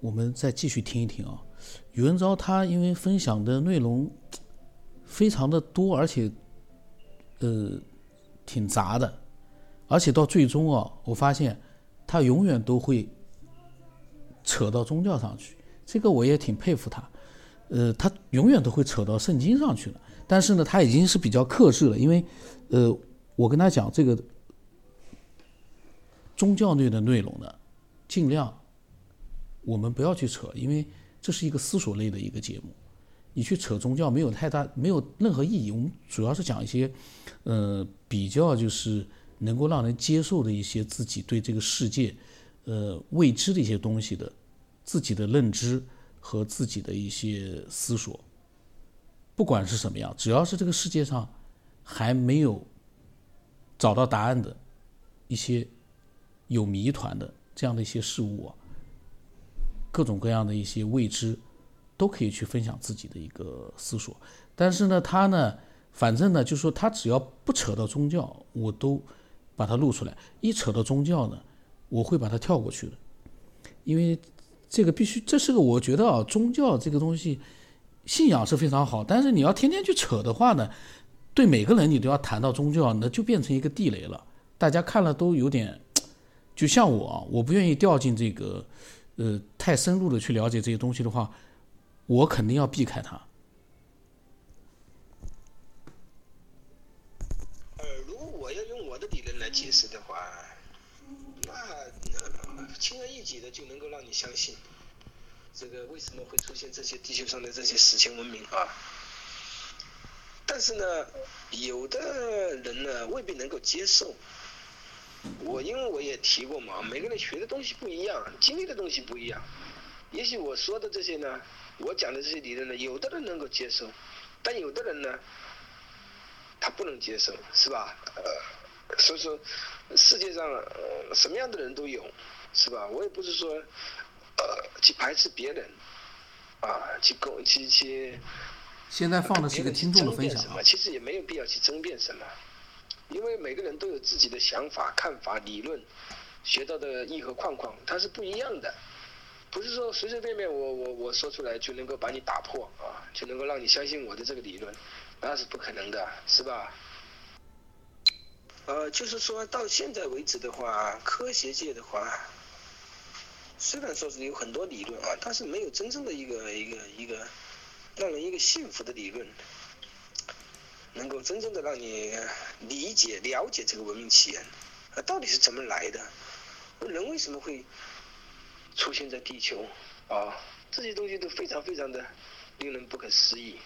我们再继续听一听啊。宇文昭他因为分享的内容非常的多，而且呃挺杂的，而且到最终啊，我发现他永远都会扯到宗教上去，这个我也挺佩服他。呃，他永远都会扯到圣经上去了，但是呢，他已经是比较克制了，因为呃，我跟他讲这个宗教类的内容呢，尽量我们不要去扯，因为。这是一个思索类的一个节目，你去扯宗教没有太大，没有任何意义。我们主要是讲一些，呃，比较就是能够让人接受的一些自己对这个世界，呃，未知的一些东西的自己的认知和自己的一些思索。不管是什么样，只要是这个世界上还没有找到答案的一些有谜团的这样的一些事物啊。各种各样的一些未知，都可以去分享自己的一个思索。但是呢，他呢，反正呢，就是说他只要不扯到宗教，我都把它录出来；一扯到宗教呢，我会把它跳过去的。因为这个必须，这是个我觉得啊，宗教这个东西，信仰是非常好，但是你要天天去扯的话呢，对每个人你都要谈到宗教，那就变成一个地雷了。大家看了都有点，就像我，我不愿意掉进这个。呃，太深入的去了解这些东西的话，我肯定要避开它。呃，如果我要用我的理论来解释的话，那轻而易举的就能够让你相信，这个为什么会出现这些地球上的这些史前文明啊？但是呢，有的人呢未必能够接受。我因为我也提过嘛，每个人学的东西不一样，经历的东西不一样。也许我说的这些呢，我讲的这些理论呢，有的人能够接受，但有的人呢，他不能接受，是吧？呃，所以说，世界上呃什么样的人都有，是吧？我也不是说呃去排斥别人，啊，去攻去去。现在放的是一个听众的分享其实也没有必要去争辩什么。因为每个人都有自己的想法、看法、理论，学到的义和框框，它是不一样的，不是说随随便便我我我说出来就能够把你打破啊，就能够让你相信我的这个理论，那是不可能的，是吧？呃，就是说到现在为止的话，科学界的话，虽然说是有很多理论啊，但是没有真正的一个一个一个让人一个幸福的理论。能够真正的让你理解、了解这个文明起源，到底是怎么来的？人为什么会出现在地球？啊，这些东西都非常非常的令人不可思议。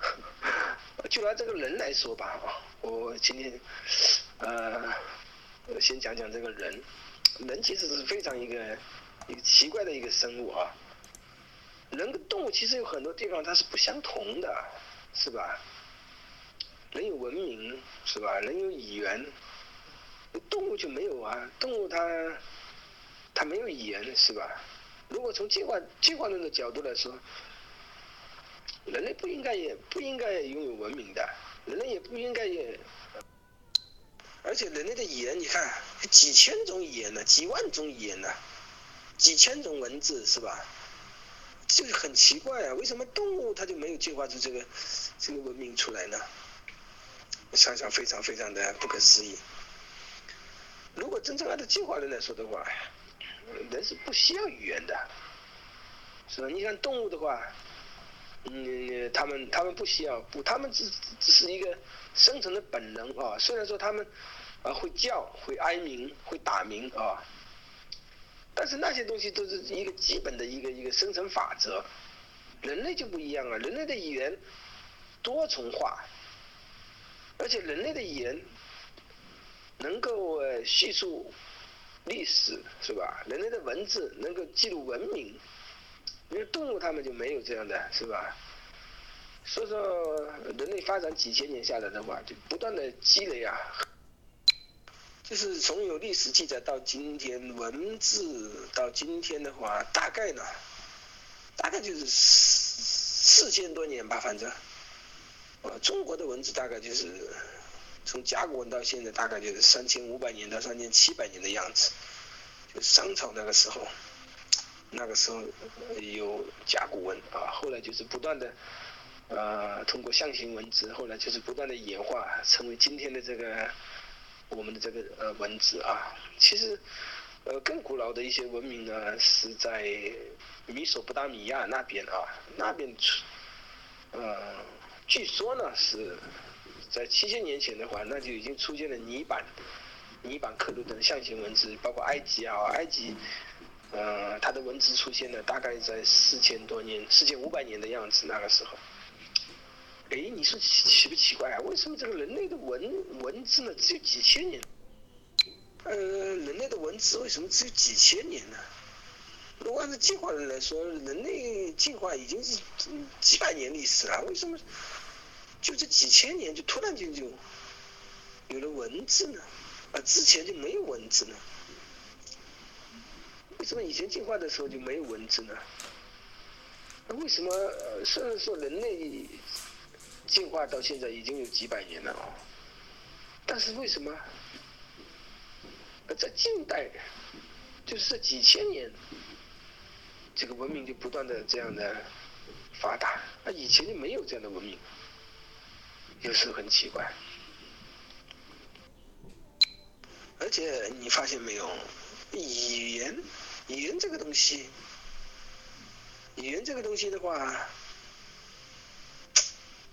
就拿这个人来说吧，啊，我今天呃先讲讲这个人。人其实是非常一个一个奇怪的一个生物啊。人跟动物其实有很多地方它是不相同的，是吧？人有文明是吧？人有语言，动物就没有啊。动物它它没有语言是吧？如果从进化进化论的角度来说，人类不应该也不应该拥有文明的，人类也不应该也。而且人类的语言，你看几千种语言呢，几万种语言呢，几千种文字是吧？这个很奇怪啊，为什么动物它就没有进化出这个这个文明出来呢？想想非常非常的不可思议。如果真正按照进化论来说的话，人是不需要语言的，是吧？你像动物的话，嗯，他们他们不需要，不，他们只只是一个生存的本能啊。虽然说他们啊会叫、会哀鸣、会打鸣啊，但是那些东西都是一个基本的一个一个生存法则。人类就不一样了，人类的语言多重化。而且人类的语言能够叙述历史，是吧？人类的文字能够记录文明，因为动物它们就没有这样的，是吧？所以说，人类发展几千年下来的话，就不断的积累啊，就是从有历史记载到今天，文字到今天的话，大概呢，大概就是四四千多年吧，反正。中国的文字大概就是从甲骨文到现在，大概就是三千五百年到三千七百年的样子，就商朝那个时候。那个时候有甲骨文啊，后来就是不断的，呃，通过象形文字，后来就是不断的演化，成为今天的这个我们的这个呃文字啊。其实，呃，更古老的一些文明呢，是在米索不达米亚那边啊，那边出，呃，据说呢是在七千年前的话，那就已经出现了泥板、泥板刻录的象形文字，包括埃及啊，埃及。呃，它的文字出现呢，大概在四千多年、四千五百年的样子，那个时候。哎，你说奇不奇怪啊？为什么这个人类的文文字呢，只有几千年？呃，人类的文字为什么只有几千年呢？如果按照进化论来说，人类进化已经是几百年历史了，为什么就这几千年就突然间就有了文字呢？啊，之前就没有文字呢？为什么以前进化的时候就没有文字呢？那为什么虽然说人类进化到现在已经有几百年了啊，但是为什么在近代就是这几千年，这个文明就不断的这样的发达，那以前就没有这样的文明，有时候很奇怪。而且你发现没有，语言。语言这个东西，语言这个东西的话，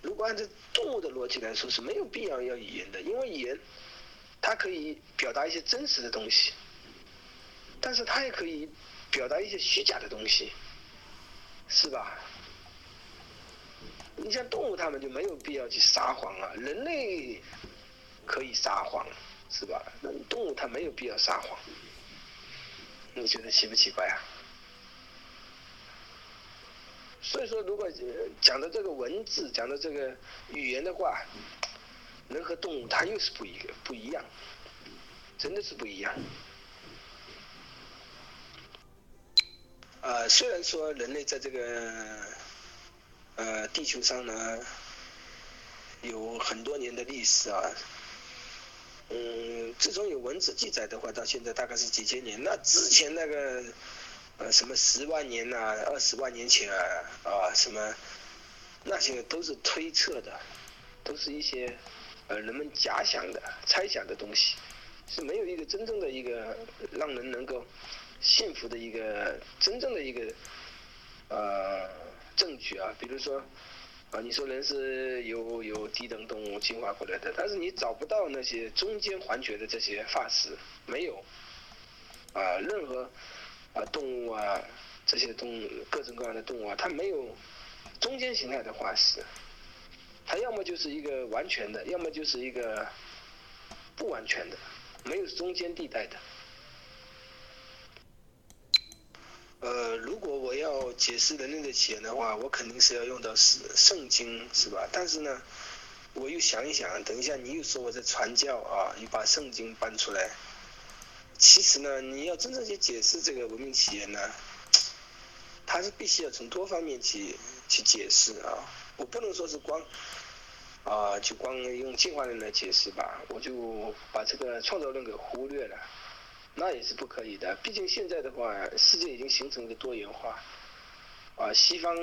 如果按照动物的逻辑来说是没有必要要语言的，因为语言它可以表达一些真实的东西，但是它也可以表达一些虚假的东西，是吧？你像动物，它们就没有必要去撒谎啊，人类可以撒谎，是吧？那动物它没有必要撒谎。你觉得奇不奇怪啊？所以说，如果讲的这个文字，讲的这个语言的话，人和动物它又是不一个不一样，真的是不一样。呃，虽然说人类在这个地球上呢有很多年的历史啊。嗯，自从有文字记载的话，到现在大概是几千年。那之前那个，呃，什么十万年呐，二十万年前啊，啊，什么，那些都是推测的，都是一些，呃，人们假想的、猜想的东西，是没有一个真正的一个让人能够信服的一个真正的一个，呃，证据啊，比如说。啊，你说人是有有低等动物进化过来的，但是你找不到那些中间环节的这些化石，没有。啊，任何啊动物啊，这些动物各种各样的动物啊，它没有中间形态的化石，它要么就是一个完全的，要么就是一个不完全的，没有中间地带的。呃，如果我要解释人类的起源的话，我肯定是要用到是圣经，是吧？但是呢，我又想一想，等一下你又说我在传教啊，你把圣经搬出来。其实呢，你要真正去解释这个文明起源呢，它是必须要从多方面去去解释啊。我不能说是光啊，就光用进化论来解释吧，我就把这个创造论给忽略了。那也是不可以的，毕竟现在的话，世界已经形成一个多元化，啊，西方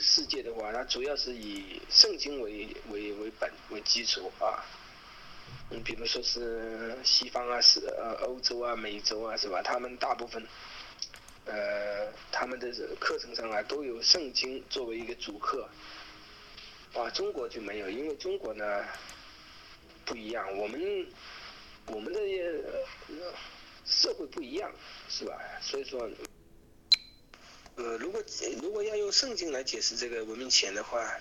世界的话，它主要是以圣经为为为本为基础啊，嗯，比如说是西方啊，是呃欧洲啊、美洲啊，是吧？他们大部分，呃，他们的课程上啊都有圣经作为一个主课，啊，中国就没有，因为中国呢不一样，我们我们的。社会不一样，是吧？所以说，呃，如果如果要用圣经来解释这个文明起源的话，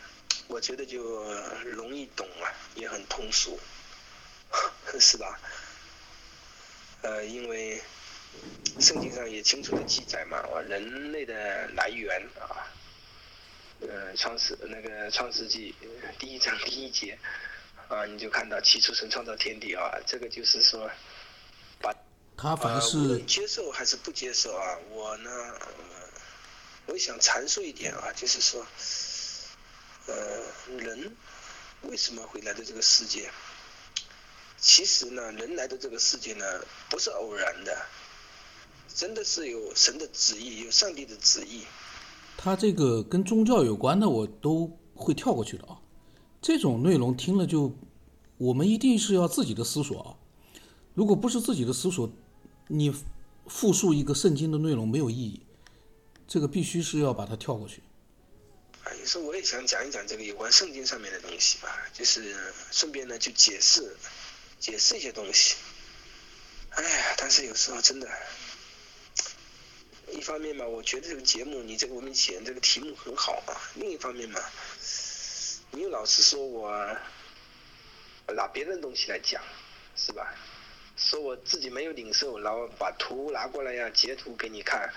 我觉得就容易懂啊，也很通俗，是吧？呃，因为圣经上也清楚的记载嘛，人类的来源啊，呃，创世那个创世纪第一章第一节啊，你就看到起初神创造天地啊，这个就是说。他凡是接受还是不接受啊？我呢，我想阐述一点啊，就是说，呃，人为什么会来到这个世界？其实呢，人来到这个世界呢，不是偶然的，真的是有神的旨意，有上帝的旨意。他这个跟宗教有关的，我都会跳过去的啊。这种内容听了就，我们一定是要自己的思索啊。如果不是自己的思索，你复述一个圣经的内容没有意义。这个必须是要把它跳过去。啊，有时候我也想讲一讲这个有关圣经上面的东西吧，就是顺便呢就解释解释一些东西。哎呀，但是有时候真的，一方面嘛，我觉得这个节目你这个文明起源这个题目很好啊；另一方面嘛，你又老是说我拿别人东西来讲，是吧？说我自己没有领受，然后把图拿过来呀，截图给你看。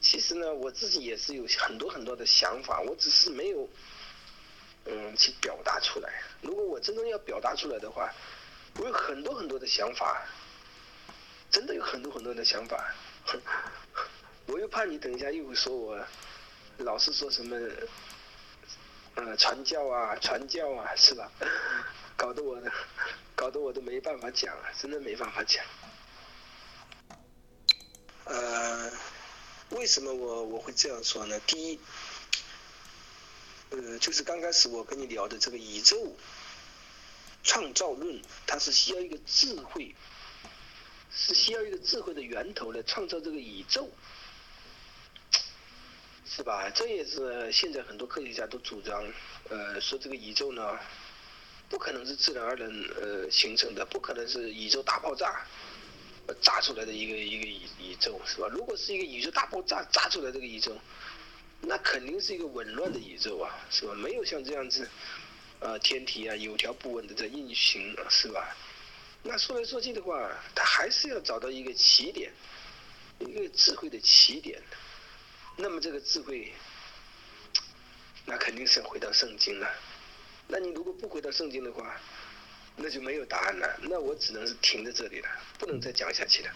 其实呢，我自己也是有很多很多的想法，我只是没有，嗯，去表达出来。如果我真正要表达出来的话，我有很多很多的想法，真的有很多很多的想法。我又怕你等一下又会说我，老是说什么，呃，传教啊，传教啊，是吧？搞得我，搞得我都没办法讲了，真的没办法讲。呃。为什么我我会这样说呢？第一，呃，就是刚开始我跟你聊的这个宇宙创造论，它是需要一个智慧，是需要一个智慧的源头来创造这个宇宙，是吧？这也是现在很多科学家都主张，呃，说这个宇宙呢，不可能是自然而然呃形成的，不可能是宇宙大爆炸。炸出来的一个一个宇宇宙是吧？如果是一个宇宙大爆炸炸出来这个宇宙，那肯定是一个紊乱的宇宙啊，是吧？没有像这样子，呃，天体啊有条不紊的在运行，是吧？那说来说去的话，他还是要找到一个起点，一个智慧的起点。那么这个智慧，那肯定是要回到圣经了。那你如果不回到圣经的话，那就没有答案了，那我只能是停在这里了，不能再讲下去了。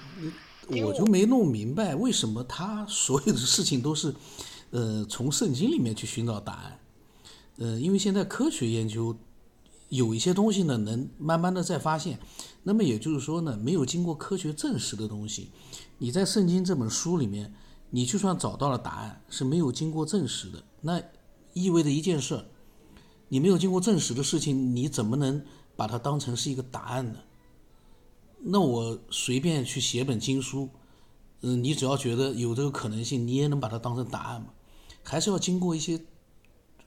我就没弄明白为什么他所有的事情都是，呃，从圣经里面去寻找答案。呃，因为现在科学研究有一些东西呢，能慢慢的在发现。那么也就是说呢，没有经过科学证实的东西，你在圣经这本书里面，你就算找到了答案，是没有经过证实的。那意味着一件事，你没有经过证实的事情，你怎么能？把它当成是一个答案呢，那我随便去写本经书，嗯，你只要觉得有这个可能性，你也能把它当成答案嘛？还是要经过一些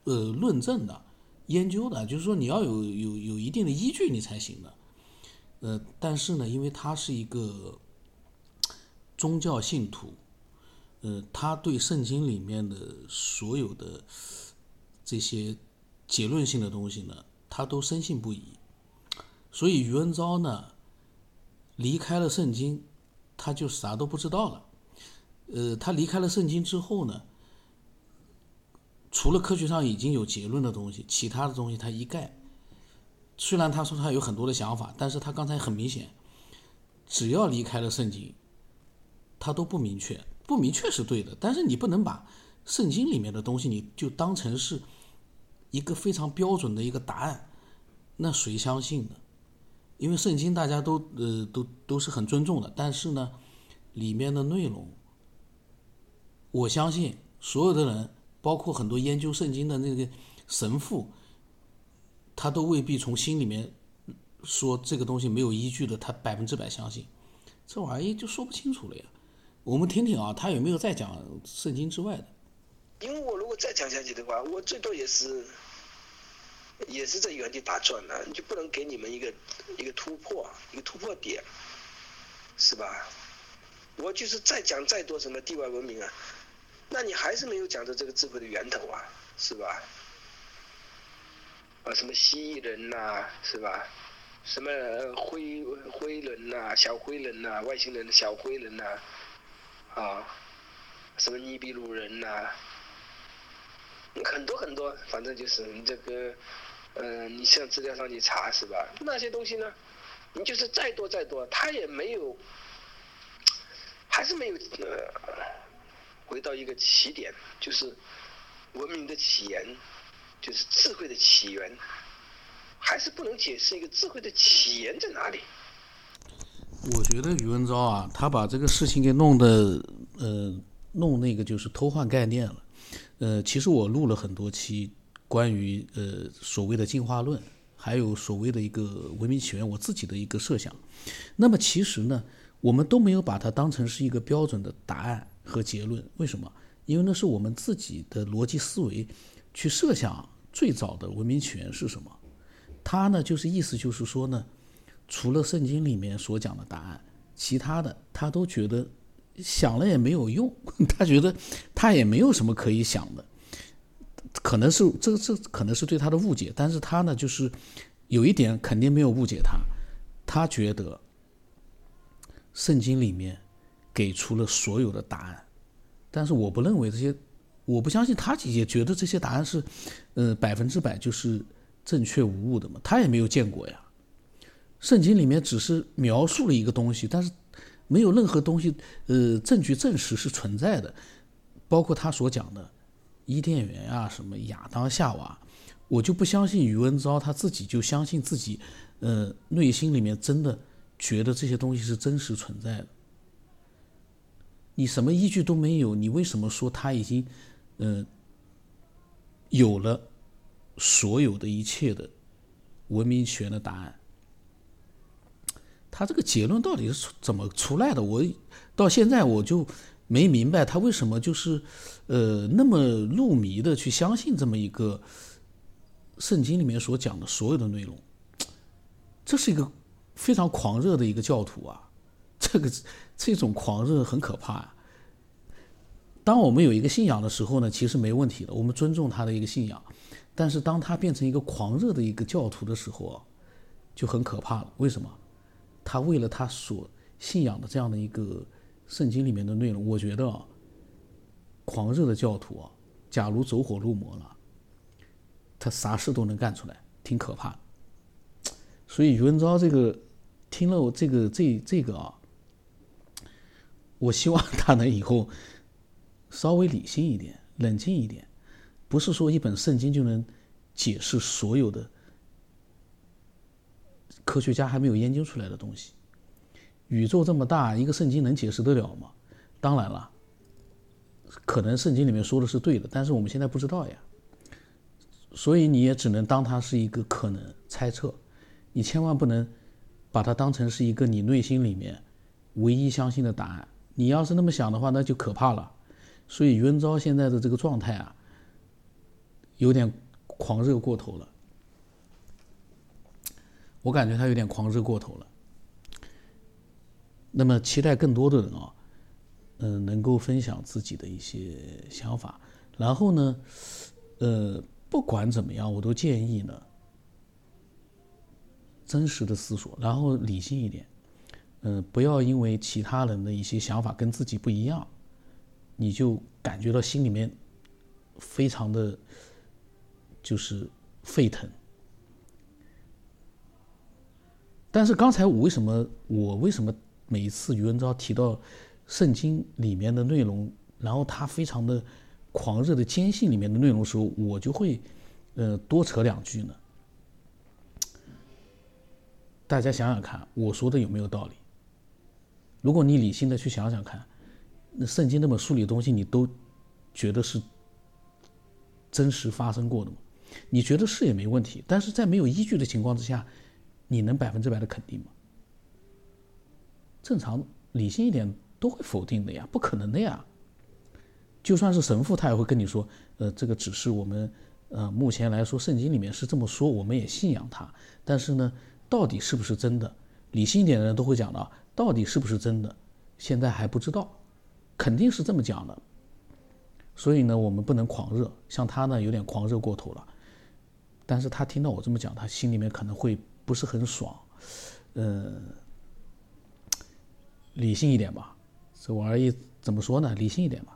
呃论证的、研究的，就是说你要有有有一定的依据你才行的。呃，但是呢，因为他是一个宗教信徒，呃，他对圣经里面的所有的这些结论性的东西呢，他都深信不疑。所以余文昭呢，离开了圣经，他就啥都不知道了。呃，他离开了圣经之后呢，除了科学上已经有结论的东西，其他的东西他一概。虽然他说他有很多的想法，但是他刚才很明显，只要离开了圣经，他都不明确。不明确是对的，但是你不能把圣经里面的东西你就当成是一个非常标准的一个答案，那谁相信呢？因为圣经大家都呃都都是很尊重的，但是呢，里面的内容，我相信所有的人，包括很多研究圣经的那个神父，他都未必从心里面说这个东西没有依据的，他百分之百相信，这玩意就说不清楚了呀。我们听听啊，他有没有在讲圣经之外的？因为我如果再讲下去的话，我最多也是。也是在原地打转呢，你就不能给你们一个一个突破，一个突破点，是吧？我就是再讲再多什么地外文明啊，那你还是没有讲到这个智慧的源头啊，是吧？啊，什么蜥蜴人呐，是吧？什么灰灰人呐，小灰人呐，外星人的小灰人呐，啊，什么尼比鲁人呐，很多很多，反正就是你这个。嗯，你像资料上去查是吧？那些东西呢，你就是再多再多，它也没有，还是没有呃，回到一个起点，就是文明的起源，就是智慧的起源，还是不能解释一个智慧的起源在哪里。我觉得宇文昭啊，他把这个事情给弄得，呃，弄那个就是偷换概念了。呃，其实我录了很多期关于呃所谓的进化论，还有所谓的一个文明起源，我自己的一个设想。那么其实呢，我们都没有把它当成是一个标准的答案和结论。为什么？因为那是我们自己的逻辑思维去设想最早的文明起源是什么。它呢，就是意思就是说呢。除了圣经里面所讲的答案，其他的他都觉得想了也没有用。他觉得他也没有什么可以想的，可能是这这可能是对他的误解。但是他呢，就是有一点肯定没有误解他。他觉得圣经里面给出了所有的答案，但是我不认为这些，我不相信他也觉得这些答案是呃百分之百就是正确无误的嘛。他也没有见过呀。圣经里面只是描述了一个东西，但是没有任何东西，呃，证据证实是存在的，包括他所讲的伊甸园啊，什么亚当夏娃，我就不相信余文昭他自己就相信自己，呃，内心里面真的觉得这些东西是真实存在的。你什么依据都没有，你为什么说他已经，呃，有了所有的一切的文明起源的答案？他这个结论到底是怎么出来的？我到现在我就没明白他为什么就是，呃，那么入迷的去相信这么一个圣经里面所讲的所有的内容。这是一个非常狂热的一个教徒啊！这个这种狂热很可怕啊。当我们有一个信仰的时候呢，其实没问题的，我们尊重他的一个信仰。但是当他变成一个狂热的一个教徒的时候啊，就很可怕了。为什么？他为了他所信仰的这样的一个圣经里面的内容，我觉得啊，狂热的教徒啊，假如走火入魔了，他啥事都能干出来，挺可怕的。所以余文昭这个听了我这个这这个啊，我希望他能以后稍微理性一点、冷静一点，不是说一本圣经就能解释所有的。科学家还没有研究出来的东西，宇宙这么大，一个圣经能解释得了吗？当然了，可能圣经里面说的是对的，但是我们现在不知道呀。所以你也只能当它是一个可能猜测，你千万不能把它当成是一个你内心里面唯一相信的答案。你要是那么想的话，那就可怕了。所以袁昭现在的这个状态啊，有点狂热过头了。我感觉他有点狂热过头了。那么，期待更多的人啊，嗯，能够分享自己的一些想法。然后呢，呃，不管怎么样，我都建议呢，真实的思索，然后理性一点。嗯，不要因为其他人的一些想法跟自己不一样，你就感觉到心里面非常的，就是沸腾。但是刚才我为什么我为什么每一次余文昭提到圣经里面的内容，然后他非常的狂热的坚信里面的内容的时候，我就会呃多扯两句呢？大家想想看，我说的有没有道理？如果你理性的去想想看，那圣经那本书里的东西，你都觉得是真实发生过的吗？你觉得是也没问题，但是在没有依据的情况之下。你能百分之百的肯定吗？正常理性一点都会否定的呀，不可能的呀。就算是神父，他也会跟你说，呃，这个只是我们，呃，目前来说圣经里面是这么说，我们也信仰他。但是呢，到底是不是真的？理性一点的人都会讲的，到底是不是真的？现在还不知道，肯定是这么讲的。所以呢，我们不能狂热，像他呢有点狂热过头了。但是他听到我这么讲，他心里面可能会。不是很爽，嗯，理性一点吧，这玩意怎么说呢？理性一点吧。